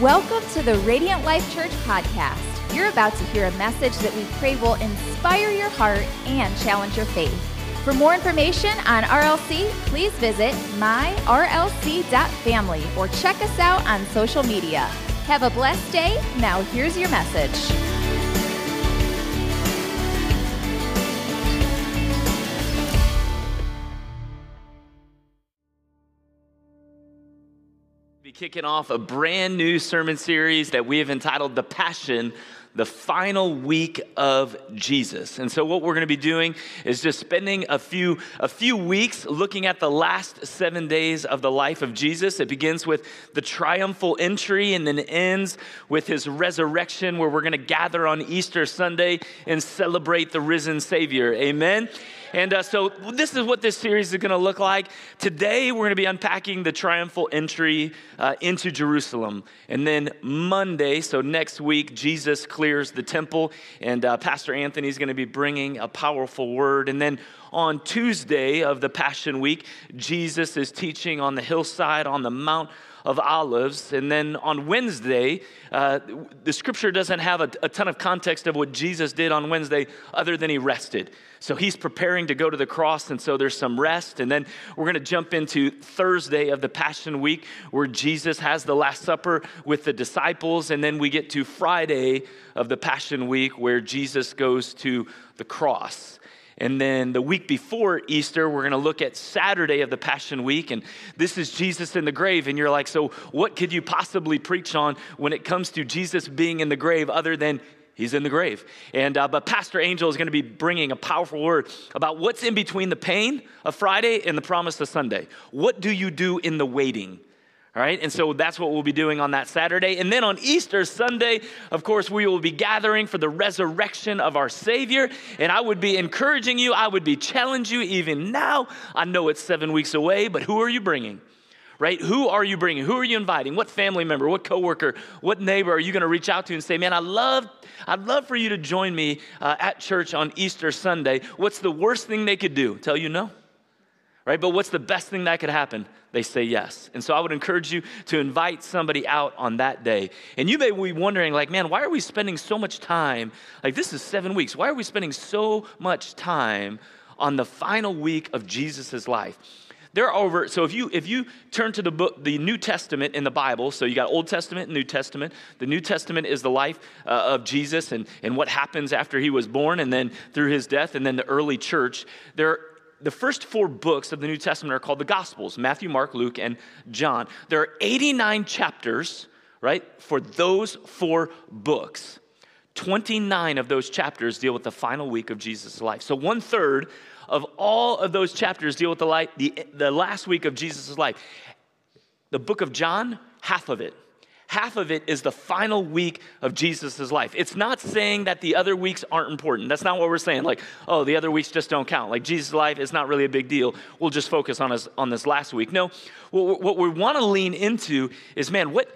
Welcome to the Radiant Life Church podcast. You're about to hear a message that we pray will inspire your heart and challenge your faith. For more information on RLC, please visit myrlc.family or check us out on social media. Have a blessed day. Now, here's your message. Kicking off a brand new sermon series that we have entitled The Passion, the final week of Jesus. And so what we're going to be doing is just spending a few a few weeks looking at the last 7 days of the life of Jesus. It begins with the triumphal entry and then ends with his resurrection where we're going to gather on Easter Sunday and celebrate the risen savior. Amen. And uh, so, this is what this series is going to look like. Today, we're going to be unpacking the triumphal entry uh, into Jerusalem. And then Monday, so next week, Jesus clears the temple, and uh, Pastor Anthony is going to be bringing a powerful word. And then on Tuesday of the Passion Week, Jesus is teaching on the hillside on the Mount of Olives. And then on Wednesday, uh, the scripture doesn't have a, a ton of context of what Jesus did on Wednesday other than he rested. So he's preparing to go to the cross, and so there's some rest. And then we're going to jump into Thursday of the Passion Week, where Jesus has the Last Supper with the disciples. And then we get to Friday of the Passion Week, where Jesus goes to the cross. And then the week before Easter, we're going to look at Saturday of the Passion Week. And this is Jesus in the grave. And you're like, so what could you possibly preach on when it comes to Jesus being in the grave other than he's in the grave? And, uh, but Pastor Angel is going to be bringing a powerful word about what's in between the pain of Friday and the promise of Sunday. What do you do in the waiting? All right, and so that's what we'll be doing on that Saturday. And then on Easter Sunday, of course, we will be gathering for the resurrection of our Savior. And I would be encouraging you, I would be challenging you even now. I know it's seven weeks away, but who are you bringing? Right? Who are you bringing? Who are you inviting? What family member, what coworker, what neighbor are you going to reach out to and say, "Man, I love, I'd love for you to join me uh, at church on Easter Sunday." What's the worst thing they could do? Tell you no right? But what's the best thing that could happen? They say yes. And so I would encourage you to invite somebody out on that day. And you may be wondering, like, man, why are we spending so much time? Like, this is seven weeks. Why are we spending so much time on the final week of Jesus' life? There are over, so if you if you turn to the book, the New Testament in the Bible, so you got Old Testament and New Testament. The New Testament is the life uh, of Jesus and, and what happens after he was born and then through his death and then the early church. There the first four books of the New Testament are called the Gospels Matthew, Mark, Luke, and John. There are 89 chapters, right, for those four books. 29 of those chapters deal with the final week of Jesus' life. So one third of all of those chapters deal with the, the, the last week of Jesus' life. The book of John, half of it half of it is the final week of Jesus' life. It's not saying that the other weeks aren't important. That's not what we're saying. Like, oh, the other weeks just don't count. Like, Jesus' life is not really a big deal. We'll just focus on, us, on this last week. No, what, we want to lean into is man, what,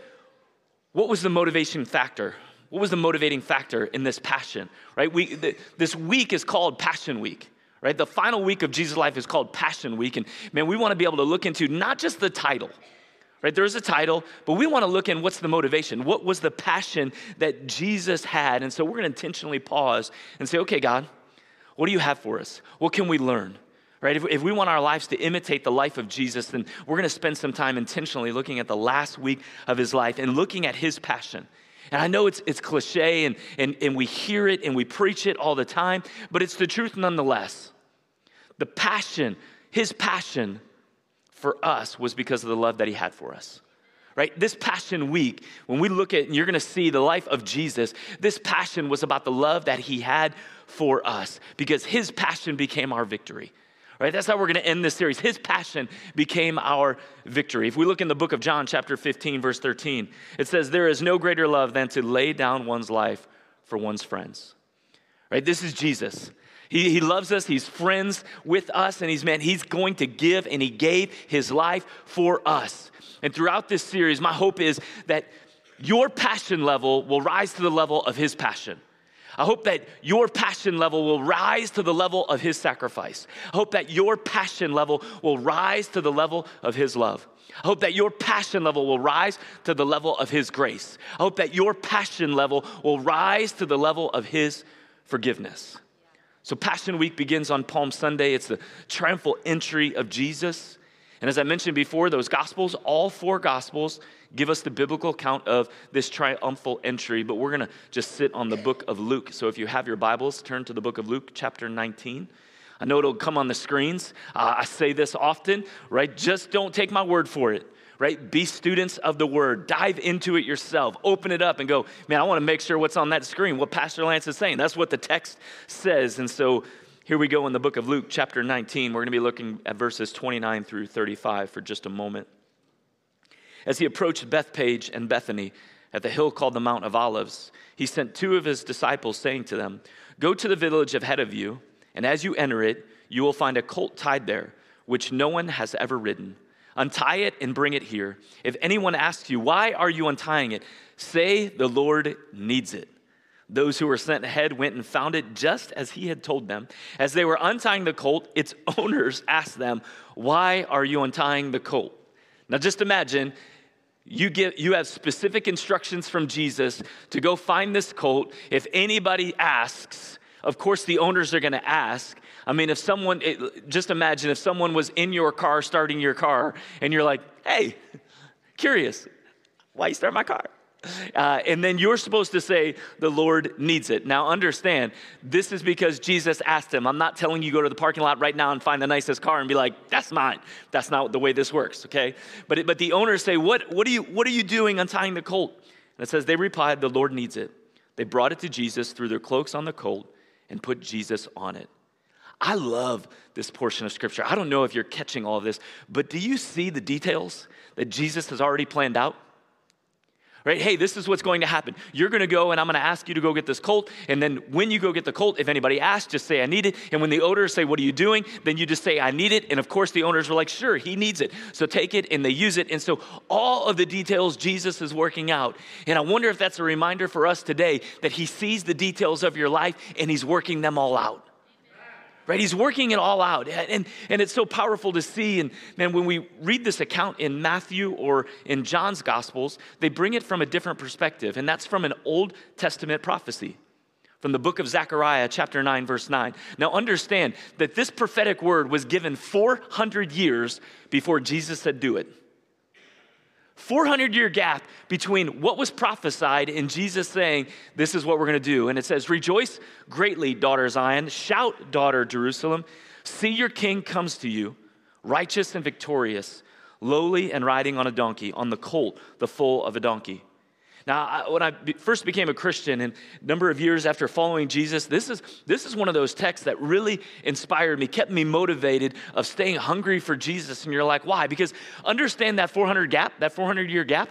what was the motivation factor? What was the motivating factor in this passion, right? We, the, this week is called Passion Week right? The final week of Jesus' life is called Passion Week. And man, we want to be able to look into not just the title, right? There's a title, but we want to look in what's the motivation? What was the passion that Jesus had? And so we're going to intentionally pause and say, okay, God, what do you have for us? What can we learn? Right? If, if we want our lives to imitate the life of Jesus, then we're going to spend some time intentionally looking at the last week of his life and looking at his passion. And I know it's, it's cliche and, and, and we hear it and we preach it all the time, but it's the truth nonetheless. The passion, his passion for us was because of the love that he had for us. Right? This passion week, when we look at, you're gonna see the life of Jesus, this passion was about the love that he had for us because his passion became our victory. Right? That's how we're gonna end this series. His passion became our victory. If we look in the book of John, chapter 15, verse 13, it says, There is no greater love than to lay down one's life for one's friends. Right? This is Jesus. He, he loves us, He's friends with us, and He's man, He's going to give, and He gave His life for us. And throughout this series, my hope is that your passion level will rise to the level of His passion. I hope that your passion level will rise to the level of his sacrifice. I hope that your passion level will rise to the level of his love. I hope that your passion level will rise to the level of his grace. I hope that your passion level will rise to the level of his forgiveness. So, Passion Week begins on Palm Sunday. It's the triumphal entry of Jesus. And as I mentioned before, those Gospels, all four Gospels, give us the biblical account of this triumphal entry. But we're going to just sit on the book of Luke. So, if you have your Bibles, turn to the book of Luke, chapter 19. I know it'll come on the screens. Uh, I say this often, right? Just don't take my word for it right? Be students of the word. Dive into it yourself. Open it up and go, man, I want to make sure what's on that screen, what Pastor Lance is saying. That's what the text says. And so here we go in the book of Luke, chapter 19. We're going to be looking at verses 29 through 35 for just a moment. As he approached Bethphage and Bethany at the hill called the Mount of Olives, he sent two of his disciples, saying to them, Go to the village ahead of you, and as you enter it, you will find a colt tied there, which no one has ever ridden. Untie it and bring it here. If anyone asks you, Why are you untying it? say, The Lord needs it. Those who were sent ahead went and found it just as he had told them. As they were untying the colt, its owners asked them, Why are you untying the colt? Now just imagine you, get, you have specific instructions from Jesus to go find this colt. If anybody asks, of course, the owners are going to ask. I mean, if someone, it, just imagine if someone was in your car starting your car and you're like, hey, curious, why you start my car? Uh, and then you're supposed to say, the Lord needs it. Now, understand, this is because Jesus asked him. I'm not telling you go to the parking lot right now and find the nicest car and be like, that's mine. That's not the way this works, okay? But, but the owners say, what, what, are you, what are you doing untying the colt? And it says, they replied, the Lord needs it. They brought it to Jesus, threw their cloaks on the colt, and put Jesus on it. I love this portion of scripture. I don't know if you're catching all of this, but do you see the details that Jesus has already planned out? Right? Hey, this is what's going to happen. You're going to go, and I'm going to ask you to go get this colt. And then when you go get the colt, if anybody asks, just say, I need it. And when the owners say, What are you doing? Then you just say, I need it. And of course, the owners were like, Sure, he needs it. So take it, and they use it. And so all of the details Jesus is working out. And I wonder if that's a reminder for us today that he sees the details of your life and he's working them all out right? He's working it all out. And, and it's so powerful to see. And man, when we read this account in Matthew or in John's Gospels, they bring it from a different perspective. And that's from an Old Testament prophecy from the book of Zechariah, chapter 9, verse 9. Now, understand that this prophetic word was given 400 years before Jesus said, Do it. 400 year gap between what was prophesied and Jesus saying, This is what we're going to do. And it says, Rejoice greatly, daughter Zion. Shout, daughter Jerusalem. See, your king comes to you, righteous and victorious, lowly and riding on a donkey, on the colt, the foal of a donkey. Now, when I first became a Christian and a number of years after following Jesus, this is, this is one of those texts that really inspired me, kept me motivated of staying hungry for Jesus. And you're like, why? Because understand that 400 gap, that 400 year gap.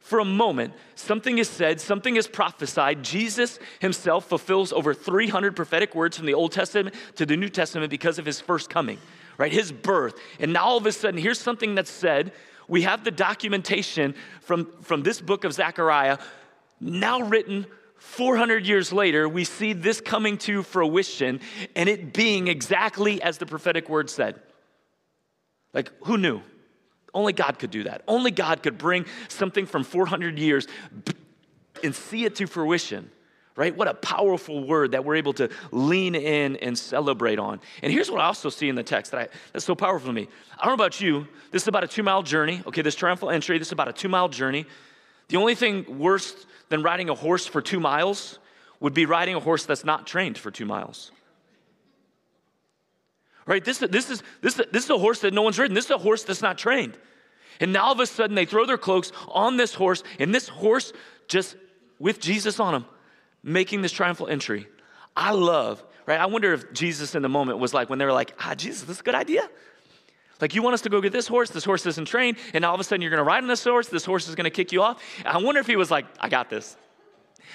For a moment, something is said, something is prophesied. Jesus himself fulfills over 300 prophetic words from the Old Testament to the New Testament because of his first coming, right? His birth. And now all of a sudden, here's something that's said we have the documentation from, from this book of Zechariah, now written 400 years later. We see this coming to fruition and it being exactly as the prophetic word said. Like, who knew? Only God could do that. Only God could bring something from 400 years and see it to fruition right? What a powerful word that we're able to lean in and celebrate on. And here's what I also see in the text that I, that's so powerful to me. I don't know about you, this is about a two mile journey. Okay, this triumphal entry, this is about a two mile journey. The only thing worse than riding a horse for two miles would be riding a horse that's not trained for two miles. Right? This, this, is, this, this is a horse that no one's ridden. This is a horse that's not trained. And now all of a sudden they throw their cloaks on this horse, and this horse just with Jesus on him making this triumphal entry. I love, right? I wonder if Jesus in the moment was like, when they were like, ah, Jesus, this is a good idea. Like, you want us to go get this horse, this horse isn't trained, and all of a sudden you're gonna ride on this horse, this horse is gonna kick you off. I wonder if he was like, I got this.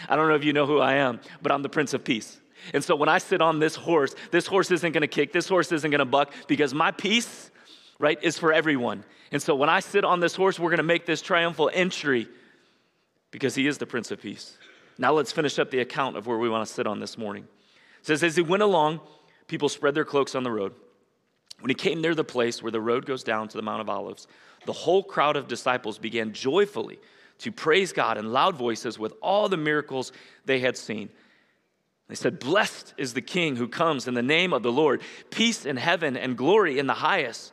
I don't know if you know who I am, but I'm the Prince of Peace. And so when I sit on this horse, this horse isn't gonna kick, this horse isn't gonna buck, because my peace, right, is for everyone. And so when I sit on this horse, we're gonna make this triumphal entry because he is the Prince of Peace. Now let's finish up the account of where we want to sit on this morning. It says, As he went along, people spread their cloaks on the road. When he came near the place where the road goes down to the Mount of Olives, the whole crowd of disciples began joyfully to praise God in loud voices with all the miracles they had seen. They said, Blessed is the King who comes in the name of the Lord, peace in heaven and glory in the highest.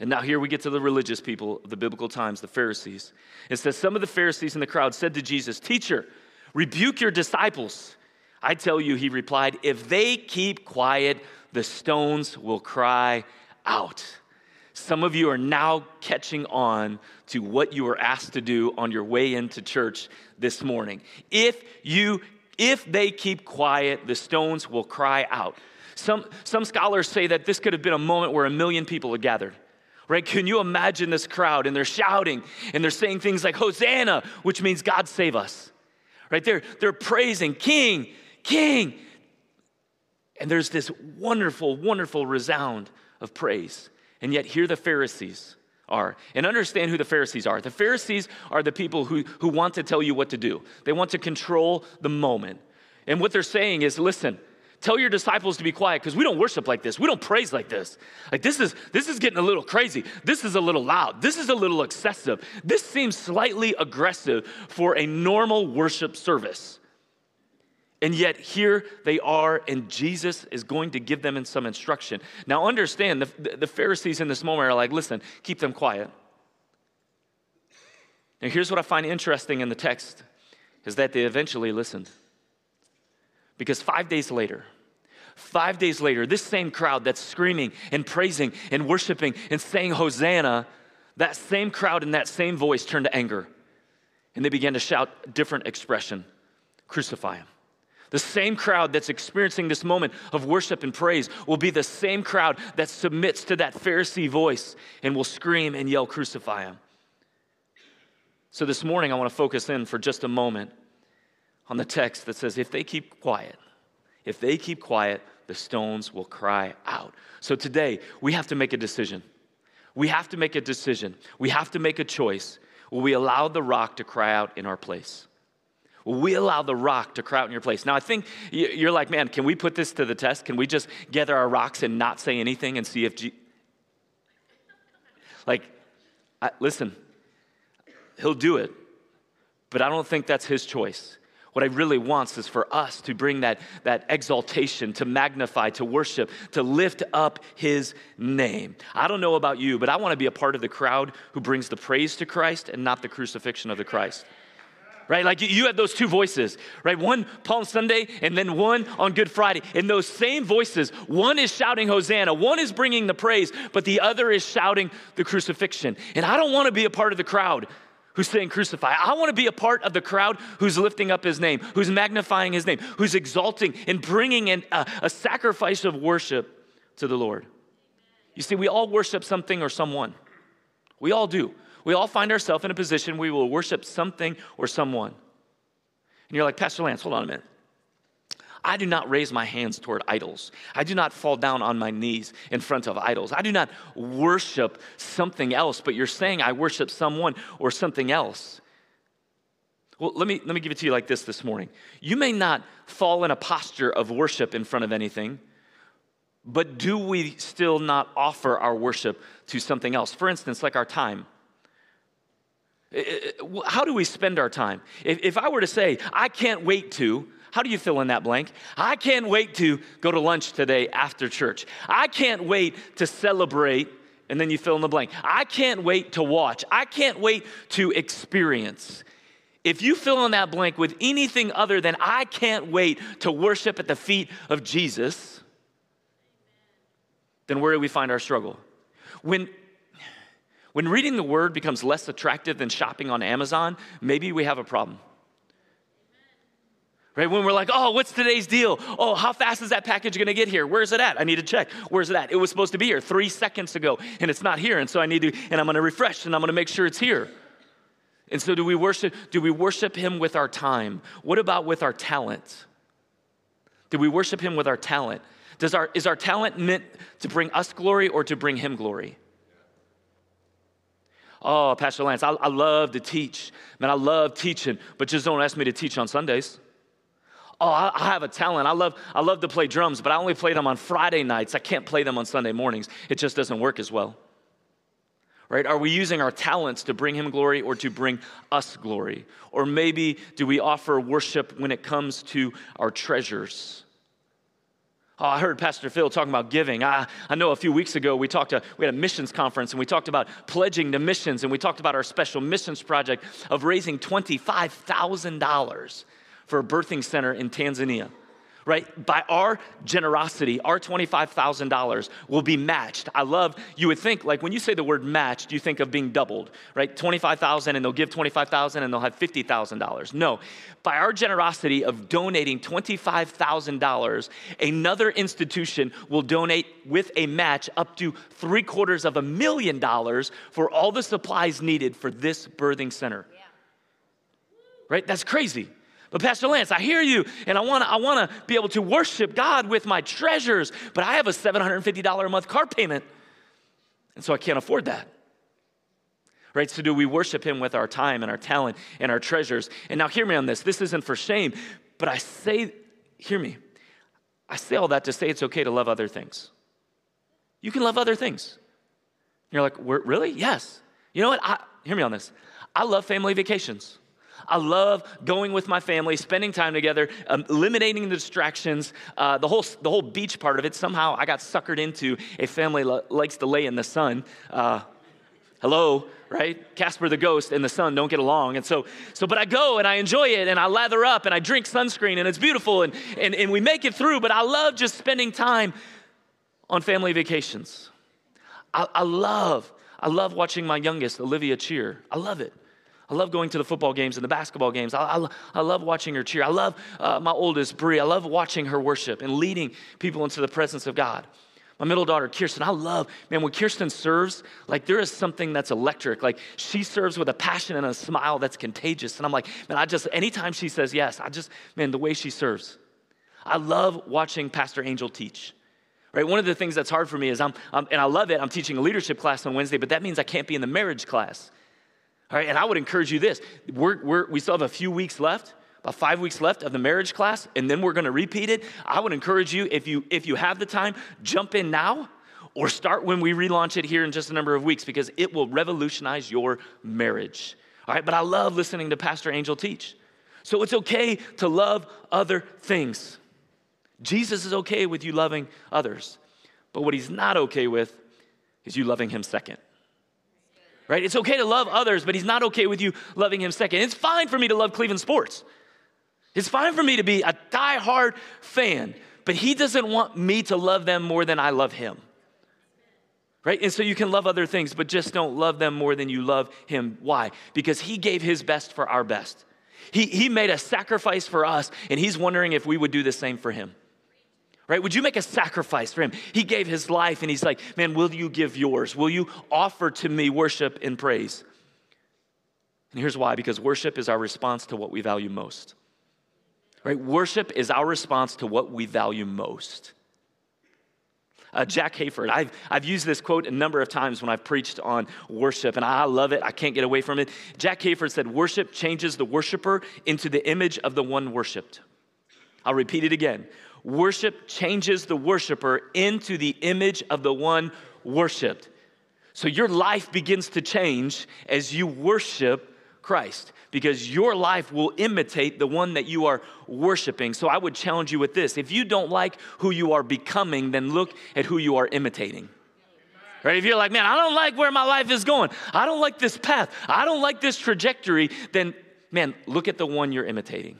And now here we get to the religious people of the biblical times, the Pharisees. It says, Some of the Pharisees in the crowd said to Jesus, Teacher, rebuke your disciples. I tell you, he replied, if they keep quiet, the stones will cry out. Some of you are now catching on to what you were asked to do on your way into church this morning. If you if they keep quiet, the stones will cry out. Some, some scholars say that this could have been a moment where a million people had gathered. Right? Can you imagine this crowd? And they're shouting and they're saying things like, Hosanna, which means God save us. Right? They're, they're praising, King, King. And there's this wonderful, wonderful resound of praise. And yet, here the Pharisees are. And understand who the Pharisees are. The Pharisees are the people who, who want to tell you what to do, they want to control the moment. And what they're saying is listen, tell your disciples to be quiet because we don't worship like this we don't praise like this like this is this is getting a little crazy this is a little loud this is a little excessive this seems slightly aggressive for a normal worship service and yet here they are, and Jesus is going to give them some instruction. Now, understand the, the Pharisees in this moment are like, listen, keep them quiet. Now, here's what I find interesting in the text is that they eventually listened. Because five days later, five days later, this same crowd that's screaming and praising and worshiping and saying Hosanna, that same crowd in that same voice turned to anger. And they began to shout different expression crucify him. The same crowd that's experiencing this moment of worship and praise will be the same crowd that submits to that Pharisee voice and will scream and yell, Crucify him. So this morning, I want to focus in for just a moment on the text that says, If they keep quiet, if they keep quiet, the stones will cry out. So today, we have to make a decision. We have to make a decision. We have to make a choice. Will we allow the rock to cry out in our place? Will we allow the rock to cry out in your place? Now, I think you're like, man, can we put this to the test? Can we just gather our rocks and not say anything and see if G. Like, I, listen, he'll do it, but I don't think that's his choice. What I really wants is for us to bring that, that exaltation, to magnify, to worship, to lift up his name. I don't know about you, but I want to be a part of the crowd who brings the praise to Christ and not the crucifixion of the Christ right? Like you have those two voices, right? One Palm Sunday and then one on Good Friday. And those same voices, one is shouting Hosanna, one is bringing the praise, but the other is shouting the crucifixion. And I don't want to be a part of the crowd who's saying crucify. I want to be a part of the crowd who's lifting up his name, who's magnifying his name, who's exalting and bringing in a, a sacrifice of worship to the Lord. You see, we all worship something or someone. We all do we all find ourselves in a position where we will worship something or someone. And you're like, Pastor Lance, hold on a minute. I do not raise my hands toward idols. I do not fall down on my knees in front of idols. I do not worship something else, but you're saying I worship someone or something else. Well, let me, let me give it to you like this this morning. You may not fall in a posture of worship in front of anything, but do we still not offer our worship to something else? For instance, like our time. How do we spend our time? If, if I were to say, I can't wait to, how do you fill in that blank? I can't wait to go to lunch today after church. I can't wait to celebrate, and then you fill in the blank. I can't wait to watch. I can't wait to experience. If you fill in that blank with anything other than I can't wait to worship at the feet of Jesus, then where do we find our struggle? When when reading the word becomes less attractive than shopping on Amazon, maybe we have a problem. Right? When we're like, oh, what's today's deal? Oh, how fast is that package gonna get here? Where's it at? I need to check. Where's it at? It was supposed to be here three seconds ago, and it's not here. And so I need to, and I'm gonna refresh and I'm gonna make sure it's here. And so do we worship, do we worship him with our time? What about with our talent? Do we worship him with our talent? Does our, is our talent meant to bring us glory or to bring him glory? Oh, Pastor Lance, I, I love to teach. Man, I love teaching, but just don't ask me to teach on Sundays. Oh, I, have a talent. I love, I love to play drums, but I only play them on Friday nights. I can't play them on Sunday mornings. It just doesn't work as well. Right? Are we using our talents to bring him glory or to bring us glory? Or maybe do we offer worship when it comes to our treasures? Oh, I heard Pastor Phil talking about giving. I, I know a few weeks ago we talked to, we had a missions conference and we talked about pledging to missions and we talked about our special missions project of raising $25,000 for a birthing center in Tanzania right? By our generosity, our $25,000 will be matched. I love, you would think, like when you say the word matched, you think of being doubled, right? 25,000 and they'll give 25,000 and they'll have $50,000. No, by our generosity of donating $25,000, another institution will donate with a match up to three quarters of a million dollars for all the supplies needed for this birthing center. Yeah. Right? That's crazy. But Pastor Lance, I hear you, and I want to I want to be able to worship God with my treasures, but I have a $750 a month car payment. And so I can't afford that. Right? So do we worship him with our time and our talent and our treasures? And now hear me on this. This isn't for shame, but I say hear me. I say all that to say it's okay to love other things. You can love other things. You're like, really? Yes. You know what? I, hear me on this. I love family vacations. I love going with my family, spending time together, um, eliminating the distractions. Uh, the, whole, the whole beach part of it, somehow I got suckered into a family lo- likes to lay in the sun. Uh, hello, right? Casper the ghost and the sun don't get along. And so, so, but I go and I enjoy it and I lather up and I drink sunscreen and it's beautiful and, and, and we make it through. But I love just spending time on family vacations. I, I love, I love watching my youngest, Olivia, cheer. I love it. I love going to the football games and the basketball games. I, I, I love watching her cheer. I love uh, my oldest, Brie. I love watching her worship and leading people into the presence of God. My middle daughter, Kirsten, I love, man, when Kirsten serves, like there is something that's electric. Like she serves with a passion and a smile that's contagious. And I'm like, man, I just, anytime she says yes, I just, man, the way she serves. I love watching Pastor Angel teach. Right? One of the things that's hard for me is I'm, I'm, and I love it, I'm teaching a leadership class on Wednesday, but that means I can't be in the marriage class. All right, and I would encourage you this. We're, we're, we still have a few weeks left about five weeks left of the marriage class and then we're going to repeat it. I would encourage you if you if you have the time jump in now or start when we relaunch it here in just a number of weeks because it will revolutionize your marriage. All right but i love listening to pastor angel teach. So it's okay to love other things. Jesus is okay with you loving others but what he's not okay with is you loving him second right? It's okay to love others, but he's not okay with you loving him second. It's fine for me to love Cleveland sports. It's fine for me to be a die-hard fan, but he doesn't want me to love them more than I love him. Right? And so you can love other things, but just don't love them more than you love him. Why? Because he gave his best for our best. He, he made a sacrifice for us, and he's wondering if we would do the same for him right? Would you make a sacrifice for him? He gave his life and he's like, man, will you give yours? Will you offer to me worship and praise? And here's why because worship is our response to what we value most. Right? Worship is our response to what we value most. Uh, Jack Hayford, I've, I've used this quote a number of times when I've preached on worship, and I love it. I can't get away from it. Jack Hayford said, Worship changes the worshiper into the image of the one worshiped. I'll repeat it again. Worship changes the worshiper into the image of the one worshiped. So your life begins to change as you worship Christ because your life will imitate the one that you are worshiping. So I would challenge you with this. If you don't like who you are becoming, then look at who you are imitating. Right? If you're like, man, I don't like where my life is going, I don't like this path, I don't like this trajectory, then, man, look at the one you're imitating.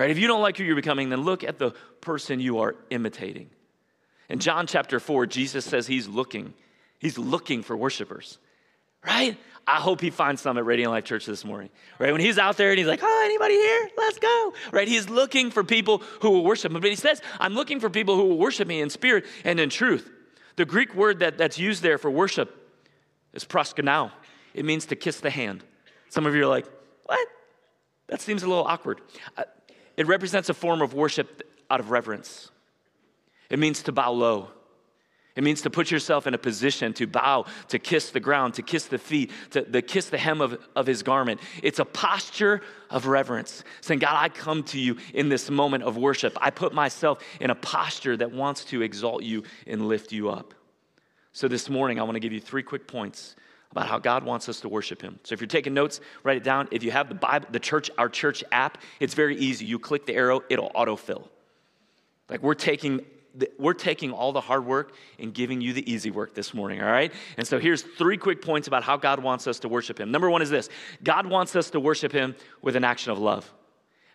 Right? If you don't like who you're becoming, then look at the person you are imitating. In John chapter 4, Jesus says he's looking. He's looking for worshipers. Right? I hope he finds some at Radiant Life Church this morning. Right? When he's out there and he's like, oh, anybody here? Let's go. Right? He's looking for people who will worship him. But he says, I'm looking for people who will worship me in spirit and in truth. The Greek word that, that's used there for worship is proskuneo. It means to kiss the hand. Some of you are like, what? That seems a little awkward. Uh, It represents a form of worship out of reverence. It means to bow low. It means to put yourself in a position to bow, to kiss the ground, to kiss the feet, to, to kiss the hem of, of his garment. It's a posture of reverence, saying, God, I come to you in this moment of worship. I put myself in a posture that wants to exalt you and lift you up. So this morning, I want to give you three quick points about how God wants us to worship him. So if you're taking notes, write it down. If you have the Bible, the church, our church app, it's very easy. You click the arrow, it'll autofill. Like we're taking we're taking all the hard work and giving you the easy work this morning, all right? And so here's three quick points about how God wants us to worship Him. Number one is this God wants us to worship Him with an action of love.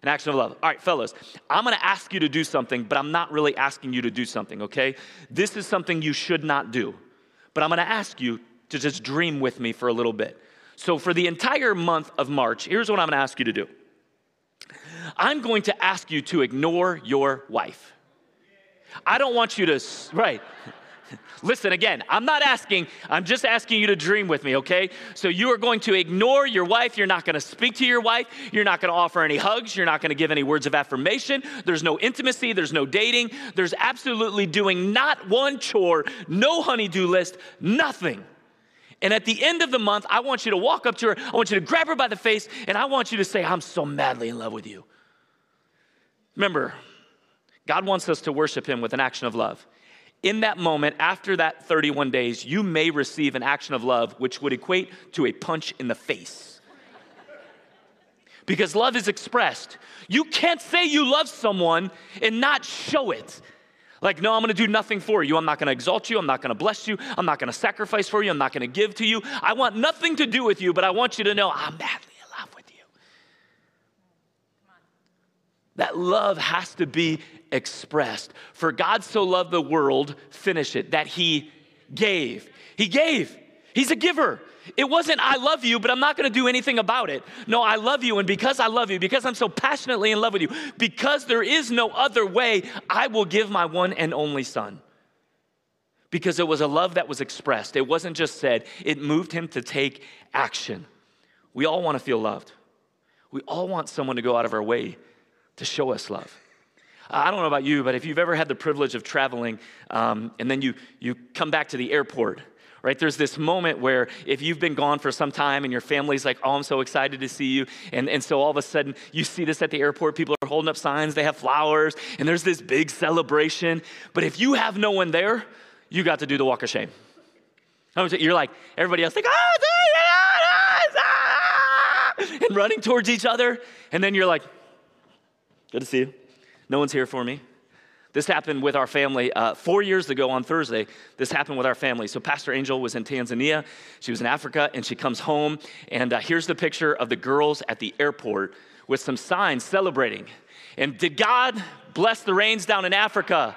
An action of love. All right, fellas, I'm gonna ask you to do something, but I'm not really asking you to do something, okay? This is something you should not do, but I'm gonna ask you to just dream with me for a little bit. So for the entire month of March, here's what I'm gonna ask you to do I'm going to ask you to ignore your wife. I don't want you to, right. Listen again, I'm not asking, I'm just asking you to dream with me, okay? So you are going to ignore your wife. You're not going to speak to your wife. You're not going to offer any hugs. You're not going to give any words of affirmation. There's no intimacy. There's no dating. There's absolutely doing not one chore, no honeydew list, nothing. And at the end of the month, I want you to walk up to her, I want you to grab her by the face, and I want you to say, I'm so madly in love with you. Remember, God wants us to worship Him with an action of love. In that moment, after that 31 days, you may receive an action of love which would equate to a punch in the face. Because love is expressed. You can't say you love someone and not show it. Like, no, I'm gonna do nothing for you. I'm not gonna exalt you. I'm not gonna bless you. I'm not gonna sacrifice for you. I'm not gonna give to you. I want nothing to do with you, but I want you to know I'm madly in love with you. That love has to be expressed. For God so loved the world, finish it, that he gave. He gave. He's a giver. It wasn't, I love you, but I'm not gonna do anything about it. No, I love you, and because I love you, because I'm so passionately in love with you, because there is no other way, I will give my one and only son. Because it was a love that was expressed, it wasn't just said, it moved him to take action. We all wanna feel loved. We all want someone to go out of our way to show us love. I don't know about you, but if you've ever had the privilege of traveling um, and then you, you come back to the airport, right? There's this moment where if you've been gone for some time and your family's like, oh, I'm so excited to see you. And, and so all of a sudden you see this at the airport. People are holding up signs, they have flowers, and there's this big celebration. But if you have no one there, you got to do the walk of shame. You're like, everybody else, like, oh, and running towards each other. And then you're like, good to see you. No one's here for me. This happened with our family uh, four years ago on Thursday. This happened with our family. So, Pastor Angel was in Tanzania. She was in Africa, and she comes home. And uh, here's the picture of the girls at the airport with some signs celebrating. And did God bless the rains down in Africa?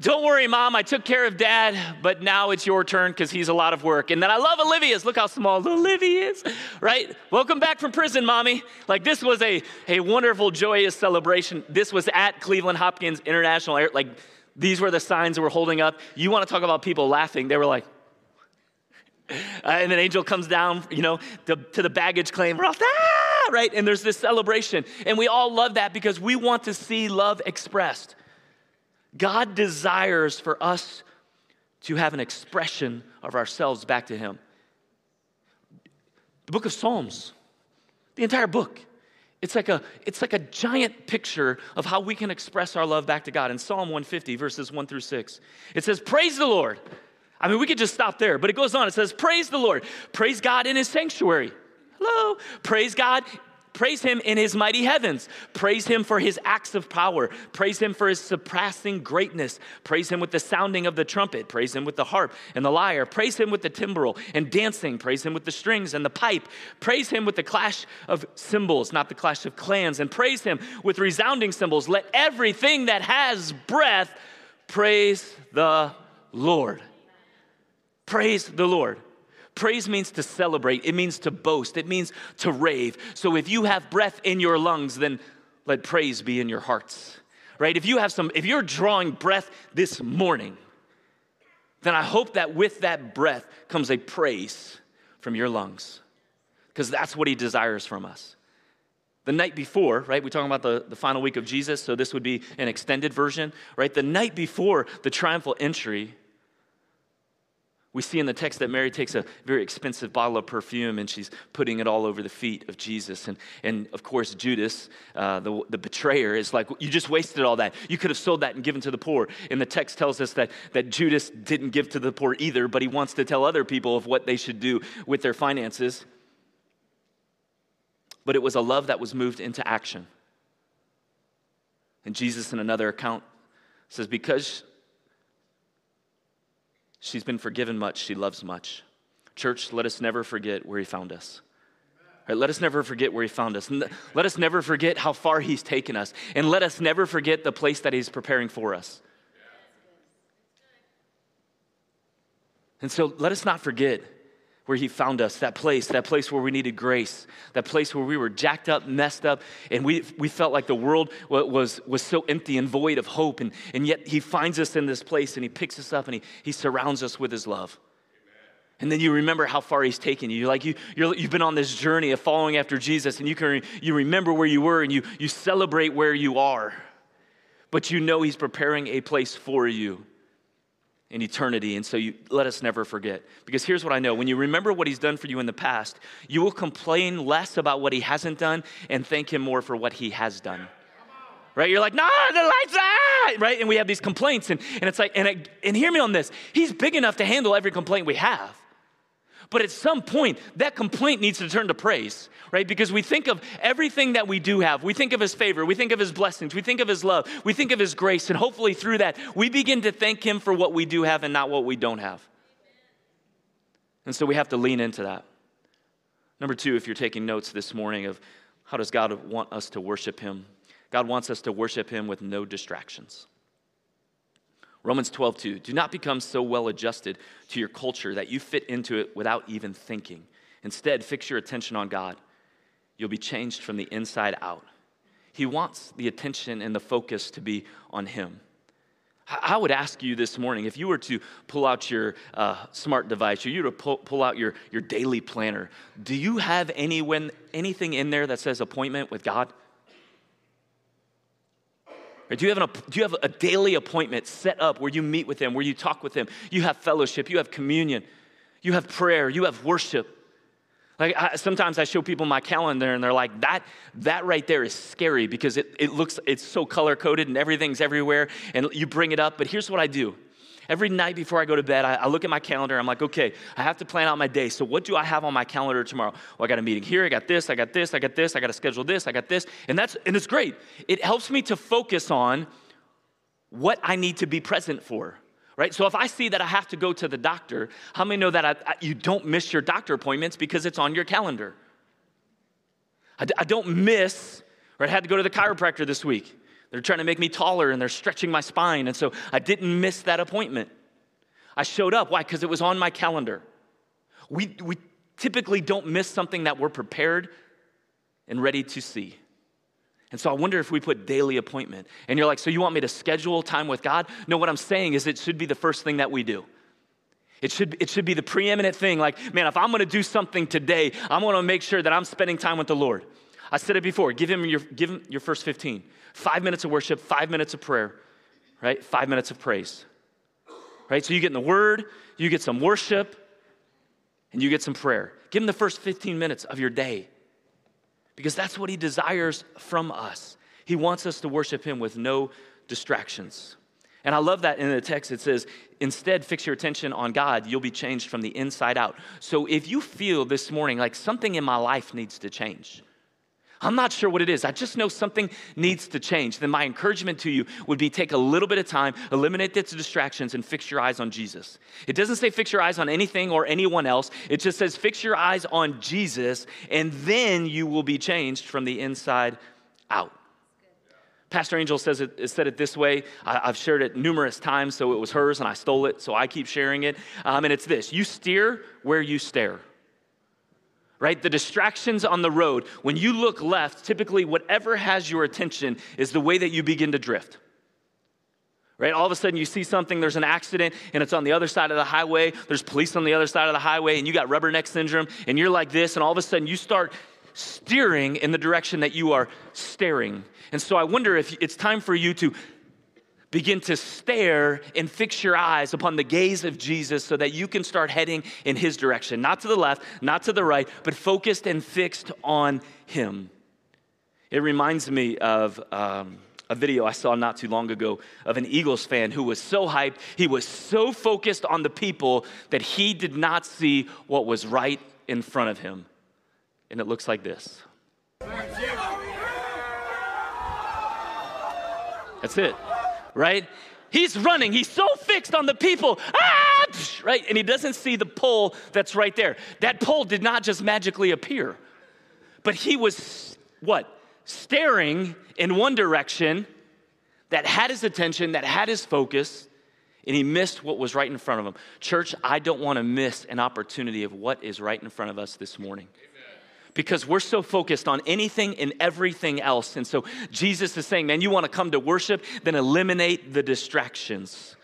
Don't worry, mom, I took care of dad, but now it's your turn because he's a lot of work. And then I love Olivia's. Look how small Olivia is, right? Welcome back from prison, mommy. Like this was a, a wonderful, joyous celebration. This was at Cleveland Hopkins International Air. Like these were the signs that were holding up. You want to talk about people laughing? They were like, uh, and then Angel comes down, you know, to, to the baggage claim. We're all, ah, right? And there's this celebration. And we all love that because we want to see love expressed. God desires for us to have an expression of ourselves back to Him. The book of Psalms, the entire book, it's like a it's like a giant picture of how we can express our love back to God. In Psalm 150, verses 1 through 6, it says, Praise the Lord. I mean, we could just stop there, but it goes on. It says, Praise the Lord. Praise God in His sanctuary. Hello. Praise God Praise him in his mighty heavens. Praise him for his acts of power. Praise him for his surpassing greatness. Praise him with the sounding of the trumpet. Praise him with the harp and the lyre. Praise him with the timbrel and dancing. Praise him with the strings and the pipe. Praise him with the clash of cymbals, not the clash of clans. And praise him with resounding cymbals. Let everything that has breath praise the Lord. Praise the Lord. Praise means to celebrate, it means to boast, it means to rave. So if you have breath in your lungs, then let praise be in your hearts. Right? If you have some, if you're drawing breath this morning, then I hope that with that breath comes a praise from your lungs. Because that's what he desires from us. The night before, right, we're talking about the, the final week of Jesus, so this would be an extended version, right? The night before the triumphal entry, We see in the text that Mary takes a very expensive bottle of perfume and she's putting it all over the feet of Jesus. And, and of course, Judas, uh, the, the betrayer, is like, You just wasted all that. You could have sold that and given to the poor. And the text tells us that, that Judas didn't give to the poor either, but he wants to tell other people of what they should do with their finances. But it was a love that was moved into action. And Jesus, in another account, says, Because She's been forgiven much, she loves much. Church, let us never forget where he found us. Let us never forget where he found us. Let us never forget how far he's taken us. And let us never forget the place that he's preparing for us. And so let us not forget where He found us, that place, that place where we needed grace, that place where we were jacked up, messed up, and we, we felt like the world was, was so empty and void of hope. And, and yet He finds us in this place and He picks us up and He, he surrounds us with His love. And then you remember how far he's taken you. Like you, you have been on this journey of following after Jesus, and you can you remember where you were, and you you celebrate where you are, but you know he's preparing a place for you in eternity. And so you, let us never forget. Because here's what I know when you remember what he's done for you in the past, you will complain less about what he hasn't done and thank him more for what he has done. Right? You're like, nah, the lights out, right? And we have these complaints, and, and it's like, and, and hear me on this. He's big enough to handle every complaint we have. But at some point, that complaint needs to turn to praise, right? Because we think of everything that we do have. We think of His favor. We think of His blessings. We think of His love. We think of His grace. And hopefully, through that, we begin to thank Him for what we do have and not what we don't have. And so we have to lean into that. Number two, if you're taking notes this morning of how does God want us to worship Him? God wants us to worship Him with no distractions. Romans 12, 2. Do not become so well adjusted to your culture that you fit into it without even thinking. Instead, fix your attention on God. You'll be changed from the inside out. He wants the attention and the focus to be on Him. I would ask you this morning if you were to pull out your uh, smart device or you were to pull, pull, out your, your daily planner, do you have any, when, anything in there that says appointment with God? Do you, have an, do you have a daily appointment set up where you meet with Him, where you talk with Him? You have fellowship, you have communion, you have prayer, you have worship. Like I, sometimes I show people my calendar and they're like, that, that right there is scary because it, it looks, it's so color coded and everything's everywhere. And you bring it up, but here's what I do every night before I go to bed, I, I, look at my calendar. I'm like, okay, I have to plan out my day. So what do I have on my calendar tomorrow? Well, I got a meeting here. I got this. I got this. I got this. I got to schedule this. I got this. And that's and it's great. It helps me to focus on what I need to be present for. Right? So if I see that I have to go to the doctor, how many know that I, I, you don't miss your doctor appointments because it's on your calendar? I, I don't miss, or I had to go to the chiropractor this week. They're trying to make me taller and they're stretching my spine. And so I didn't miss that appointment. I showed up. Why? Because it was on my calendar. We, we typically don't miss something that we're prepared and ready to see. And so I wonder if we put daily appointment. And you're like, so you want me to schedule time with God? No, what I'm saying is it should be the first thing that we do. It should, it should be the preeminent thing. Like, man, if I'm gonna do something today, I'm gonna make sure that I'm spending time with the Lord. I said it before give him your, give him your first 15. Five minutes of worship, five minutes of prayer, right? Five minutes of praise, right? So you get in the Word, you get some worship, and you get some prayer. Give Him the first 15 minutes of your day because that's what He desires from us. He wants us to worship Him with no distractions. And I love that in the text it says, instead, fix your attention on God. You'll be changed from the inside out. So if you feel this morning like something in my life needs to change, I'm not sure what it is. I just know something needs to change. Then my encouragement to you would be take a little bit of time, eliminate the distractions, and fix your eyes on Jesus. It doesn't say fix your eyes on anything or anyone else. It just says fix your eyes on Jesus, and then you will be changed from the inside out. Pastor Angel says it, said it this way. I, have shared it numerous times, so it was hers, and I stole it, so I keep sharing it. Um, and it's this you steer where you stare right? The distractions on the road, when you look left, typically whatever has your attention is the way that you begin to drift. Right? All of a sudden you see something, there's an accident, and it's on the other side of the highway. There's police on the other side of the highway, and you got rubberneck syndrome, and you're like this, and all of a sudden you start steering in the direction that you are staring. And so I wonder if it's time for you to Begin to stare and fix your eyes upon the gaze of Jesus so that you can start heading in his direction. Not to the left, not to the right, but focused and fixed on him. It reminds me of um, a video I saw not too long ago of an Eagles fan who was so hyped, he was so focused on the people that he did not see what was right in front of him. And it looks like this. That's it right? He's running. He's so fixed on the people. Ah! Right? And he doesn't see the pole that's right there. That pole did not just magically appear, but he was what? Staring in one direction that had his attention, that had his focus, and he missed what was right in front of him. Church, I don't want to miss an opportunity of what is right in front of us this morning because we're so focused on anything and everything else. And so Jesus is saying, man, you want to come to worship, then eliminate the distractions.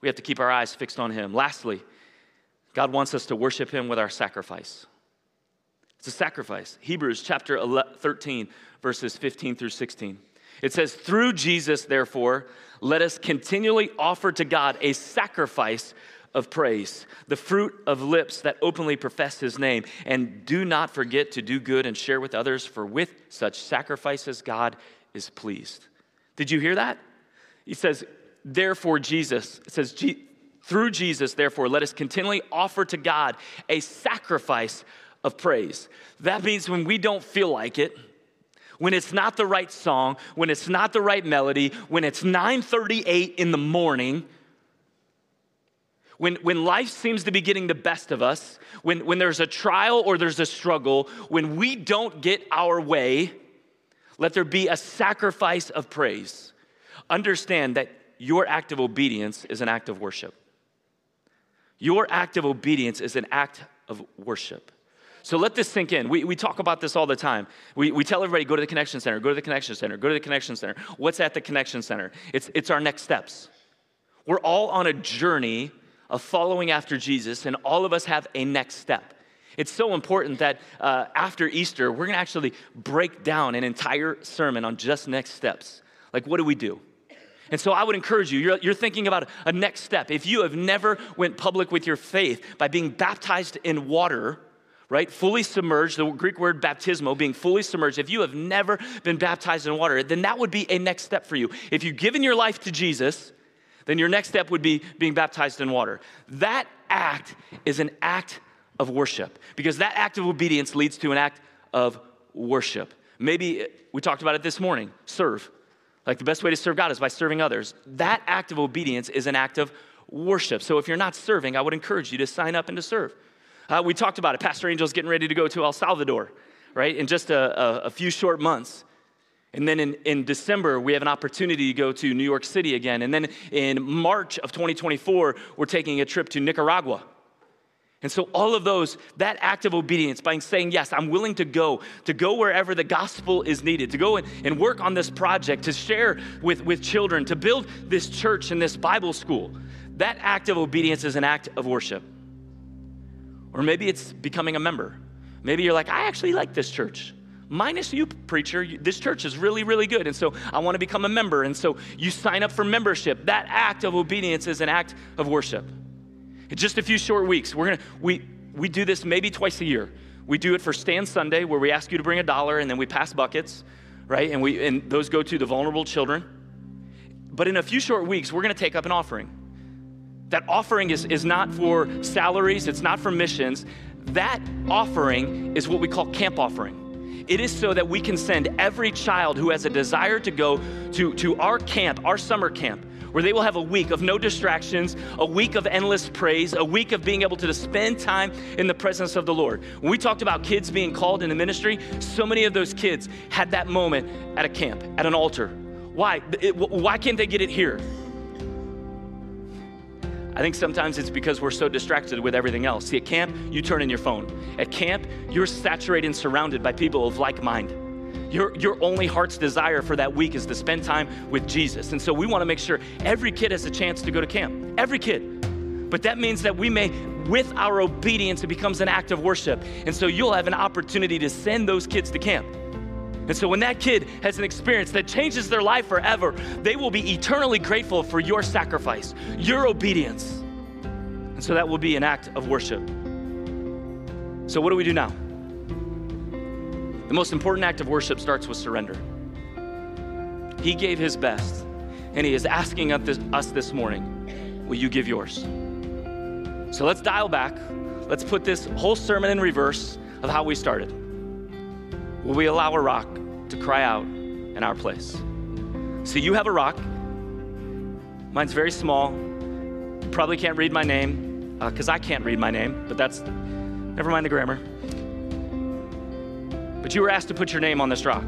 We have to keep our eyes fixed on Him. Lastly, God wants us to worship Him with our sacrifice. It's a sacrifice. Hebrews chapter 13, verses 15 through 16. It says, Through Jesus, therefore, let us continually offer to God a sacrifice of praise, the fruit of lips that openly profess his name. And do not forget to do good and share with others, for with such sacrifices, God is pleased. Did you hear that? He says, therefore, Jesus, it says, through Jesus, therefore, let us continually offer to God a sacrifice of praise. That means when we don't feel like it, when it's not the right song, when it's not the right melody, when it's 9:38 in the morning, when, when life seems to be getting the best of us, when, when there's a trial or there's a struggle, when we don't get our way, let there be a sacrifice of praise. Understand that your act of obedience is an act of worship. Your act of obedience is an act of worship. So let this sink in. We, we talk about this all the time. We, we tell everybody go to the connection center, go to the connection center, go to the connection center. What's at the connection center? It's, it's our next steps. We're all on a journey of following after Jesus, and all of us have a next step. It's so important that uh, after Easter, we're gonna actually break down an entire sermon on just next steps. Like, what do we do? And so I would encourage you, you're, you're, thinking about a next step. If you have never went public with your faith by being baptized in water, right, fully submerged, the Greek word baptismo, being fully submerged, if you have never been baptized in water, then that would be a next step for you. If you've given your life to Jesus, then your next step would be being baptized in water. That act is an act of worship because that act of obedience leads to an act of worship. Maybe we talked about it this morning serve. Like the best way to serve God is by serving others. That act of obedience is an act of worship. So if you're not serving, I would encourage you to sign up and to serve. Uh, we talked about it. Pastor Angel's getting ready to go to El Salvador, right, in just a, a, a few short months. And then in, in December, we have an opportunity to go to New York City again. And then in March of 2024, we're taking a trip to Nicaragua. And so, all of those, that act of obedience by saying, Yes, I'm willing to go, to go wherever the gospel is needed, to go and, and work on this project, to share with, with children, to build this church and this Bible school, that act of obedience is an act of worship. Or maybe it's becoming a member. Maybe you're like, I actually like this church minus you, preacher, this church is really, really good. And so I want to become a member. And so you sign up for membership. That act of obedience is an act of worship. In just a few short weeks, we're going to, we, we do this maybe twice a year. We do it for Stand Sunday, where we ask you to bring a dollar and then we pass buckets, right? And, we, and those go to the vulnerable children. But in a few short weeks, we're going to take up an offering. That offering is, is not for salaries, it's not for missions. That offering is what we call camp offering. It is so that we can send every child who has a desire to go to, to our camp, our summer camp, where they will have a week of no distractions, a week of endless praise, a week of being able to spend time in the presence of the Lord. When we talked about kids being called into ministry, so many of those kids had that moment at a camp, at an altar. Why? Why can't they get it here? I think sometimes it's because we're so distracted with everything else. See, at camp, you turn in your phone. At camp, you're saturated and surrounded by people of like mind. Your, your only heart's desire for that week is to spend time with Jesus. And so we want to make sure every kid has a chance to go to camp. Every kid. But that means that we may, with our obedience, it becomes an act of worship. And so you'll have an opportunity to send those kids to camp. And so when that kid has an experience that changes their life forever, they will be eternally grateful for your sacrifice, your obedience. And so that will be an act of worship. So, what do we do now? The most important act of worship starts with surrender. He gave his best, and he is asking us this morning, Will you give yours? So let's dial back. Let's put this whole sermon in reverse of how we started. Will we allow a rock to cry out in our place? So you have a rock. Mine's very small. You probably can't read my name because uh, I can't read my name, but that's never mind the grammar. But you were asked to put your name on this rock.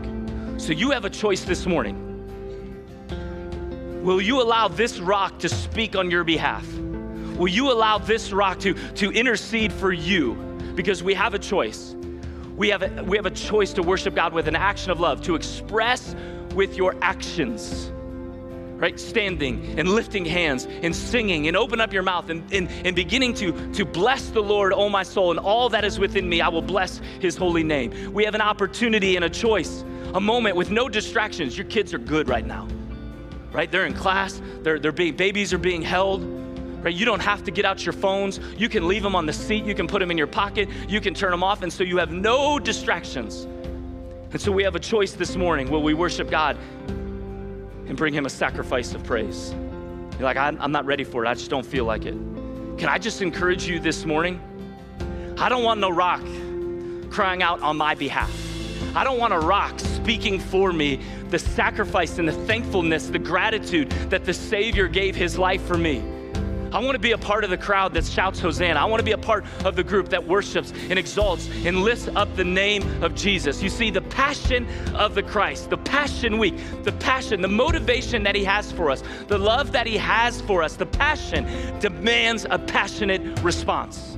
So you have a choice this morning. Will you allow this rock to speak on your behalf? Will you allow this rock to, to intercede for you? Because we have a choice. We have a, we have a choice to worship God with an action of love, to express with your actions right? Standing and lifting hands and singing and open up your mouth and, and, and beginning to, to bless the Lord, oh my soul, and all that is within me, I will bless his holy name. We have an opportunity and a choice, a moment with no distractions. Your kids are good right now, right? They're in class, they're, they're being, babies are being held right? You don't have to get out your phones. You can leave them on the seat. You can put them in your pocket. You can turn them off. And so you have no distractions. And so we have a choice this morning. Will we worship God and bring Him a sacrifice of praise? You're like, I'm not ready for it. I just don't feel like it. Can I just encourage you this morning? I don't want no rock crying out on my behalf. I don't want a rock speaking for me the sacrifice and the thankfulness, the gratitude that the Savior gave His life for me. I want to be a part of the crowd that shouts Hosanna. I want to be a part of the group that worships and exalts and lifts up the name of Jesus. You see, the passion of the Christ, the Passion Week, the passion, the motivation that He has for us, the love that He has for us, the passion demands a passionate response.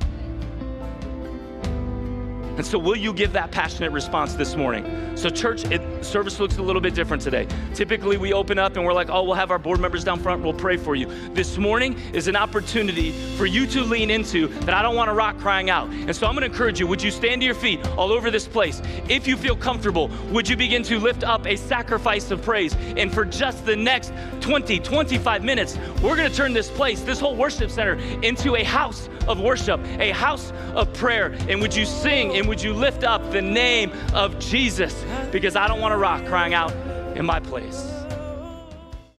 And so, will you give that passionate response this morning? So, church, it, service looks a little bit different today. Typically, we open up and we're like, oh, we'll have our board members down front, we'll pray for you. This morning is an opportunity for you to lean into that I don't want to rock crying out. And so, I'm gonna encourage you would you stand to your feet all over this place? If you feel comfortable, would you begin to lift up a sacrifice of praise? And for just the next 20, 25 minutes, we're gonna turn this place, this whole worship center, into a house of worship, a house of prayer. And would you sing and would you lift up the name of Jesus? Because I don't want a rock crying out in my place.